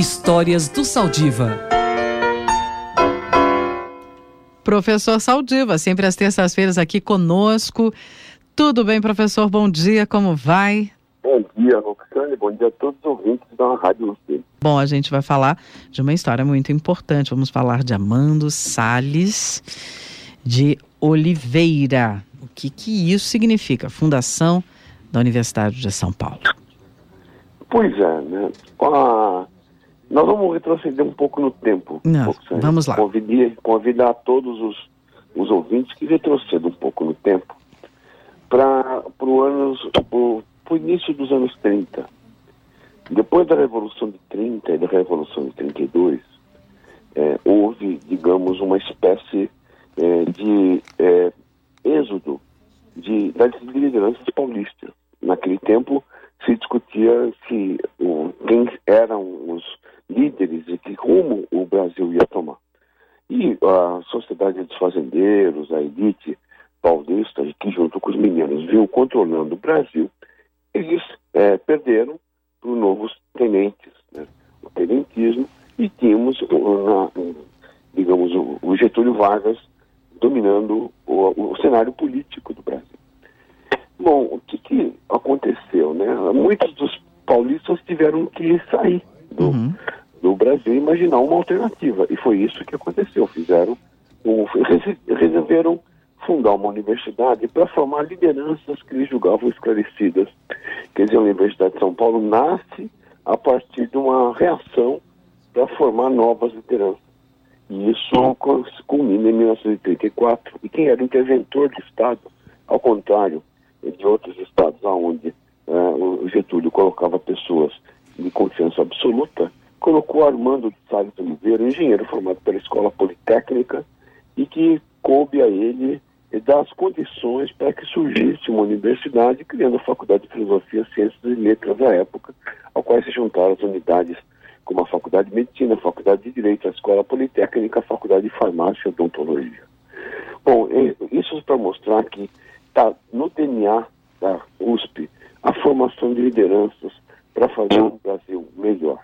Histórias do Saldiva. Professor Saldiva, sempre às terças-feiras aqui conosco. Tudo bem, professor? Bom dia, como vai? Bom dia, Roxane. Bom dia a todos os ouvintes da Rádio USP. Bom, a gente vai falar de uma história muito importante. Vamos falar de Amando Sales de Oliveira. O que, que isso significa? Fundação da Universidade de São Paulo. Pois é, né? Ah, nós vamos retroceder um pouco no tempo. Não, Roxane. vamos lá. Convidar, convidar todos os, os ouvintes que retrocedam um pouco no tempo para o início dos anos 30. Depois da Revolução de 30 e da Revolução de 32, é, houve, digamos, uma espécie é, de é, êxodo de, das lideranças paulistas. Naquele tempo se discutia se o, quem eram os líderes e que rumo o Brasil ia tomar. E a sociedade dos fazendeiros, a elite paulista, que junto com os meninos viu controlando o Brasil, eles é, perderam para os novos tenentes, né? o tenentismo, e tínhamos, digamos, o Getúlio Vargas dominando o, o cenário político do Brasil. Bom, o que, que aconteceu, né? Muitos dos paulistas tiveram que sair do, Uhum. Do Brasil imaginar uma alternativa. E foi isso que aconteceu. Fizeram, um, resolveram fundar uma universidade para formar lideranças que eles julgavam esclarecidas. Quer dizer, a Universidade de São Paulo nasce a partir de uma reação para formar novas lideranças. E isso culmina em 1934. E quem era interventor do Estado, ao contrário de outros estados onde eh, o Getúlio colocava pessoas de confiança absoluta, colocou Armando Salles Oliveira, engenheiro formado pela Escola Politécnica, e que coube a ele dar as condições para que surgisse uma universidade, criando a Faculdade de Filosofia, Ciências e Letras à época, ao qual se juntaram as unidades como a Faculdade de Medicina, a Faculdade de Direito, a Escola Politécnica, a Faculdade de Farmácia e Odontologia. Bom, isso para mostrar que está no DNA da USP a formação de lideranças para fazer um Brasil melhor.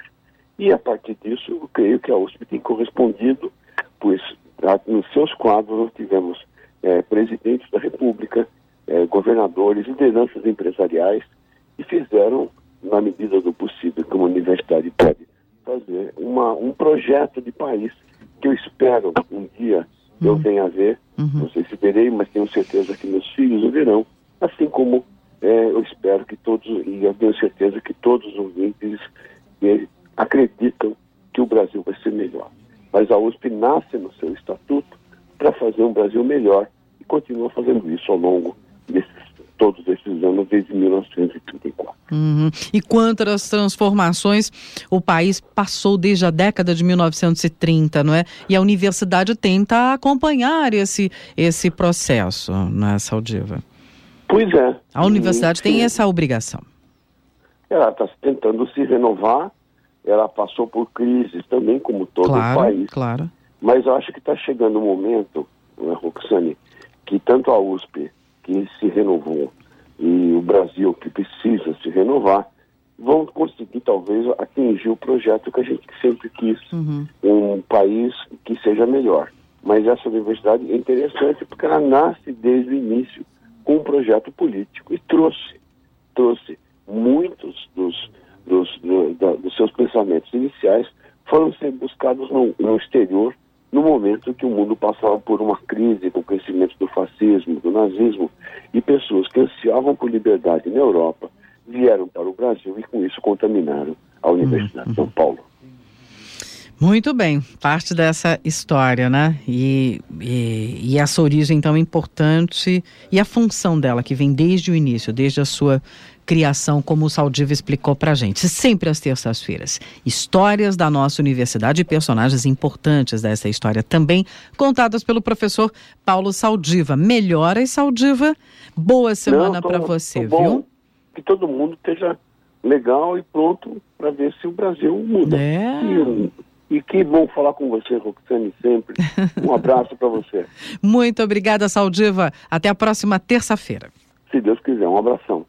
E a partir disso, eu creio que a USP tem correspondido, pois ah, nos seus quadros nós tivemos eh, presidentes da República, eh, governadores, lideranças empresariais, e fizeram, na medida do possível, que uma universidade pode fazer, uma, um projeto de país que eu espero um dia eu venha a ver, não sei se verei, mas tenho certeza que meus filhos o verão, assim como eh, eu espero que todos, e eu tenho certeza que todos os ouvintes eh, acreditam que o Brasil vai ser melhor. Mas a USP nasce no seu estatuto para fazer um Brasil melhor e continua fazendo isso ao longo desses todos esses anos, desde 1934. Uhum. E quantas transformações o país passou desde a década de 1930, não é? E a universidade tenta acompanhar esse, esse processo, não é, Saldiva? Pois é. A universidade tem essa obrigação. Ela está tentando se renovar, ela passou por crises também, como todo o claro, país. claro. Mas eu acho que está chegando o momento, né, Roxane, que tanto a USP, que se renovou, e o Brasil, que precisa se renovar, vão conseguir talvez atingir o projeto que a gente sempre quis, Uhum. um país que seja melhor. Mas essa universidade é interessante porque ela nasce desde o início com um projeto político e trouxe, trouxe muitos dos, dos, do- da- dos seus pensamentos iniciais foram ser buscados no, no exterior no momento que o mundo passava por uma crise com o crescimento do fascismo, do nazismo, e pessoas que ansiavam por liberdade na Europa vieram para o Brasil e com isso contaminaram a Universidade de São Paulo. Muito bem, parte dessa história, né? E, e, e essa origem tão importante e a função dela, que vem desde o início, desde a sua criação, como o Saldiva explicou pra gente. Sempre às terças-feiras. Histórias da nossa universidade e personagens importantes dessa história também, contadas pelo professor Paulo Saldiva. Melhoras, Saldiva. Boa semana para você, tô viu? Que todo mundo esteja legal e pronto para ver se o Brasil muda. É. E, e que bom falar com você, Roxane, sempre. Um abraço para você. Muito obrigada, Saldiva. Até a próxima terça-feira. Se Deus quiser, um abração.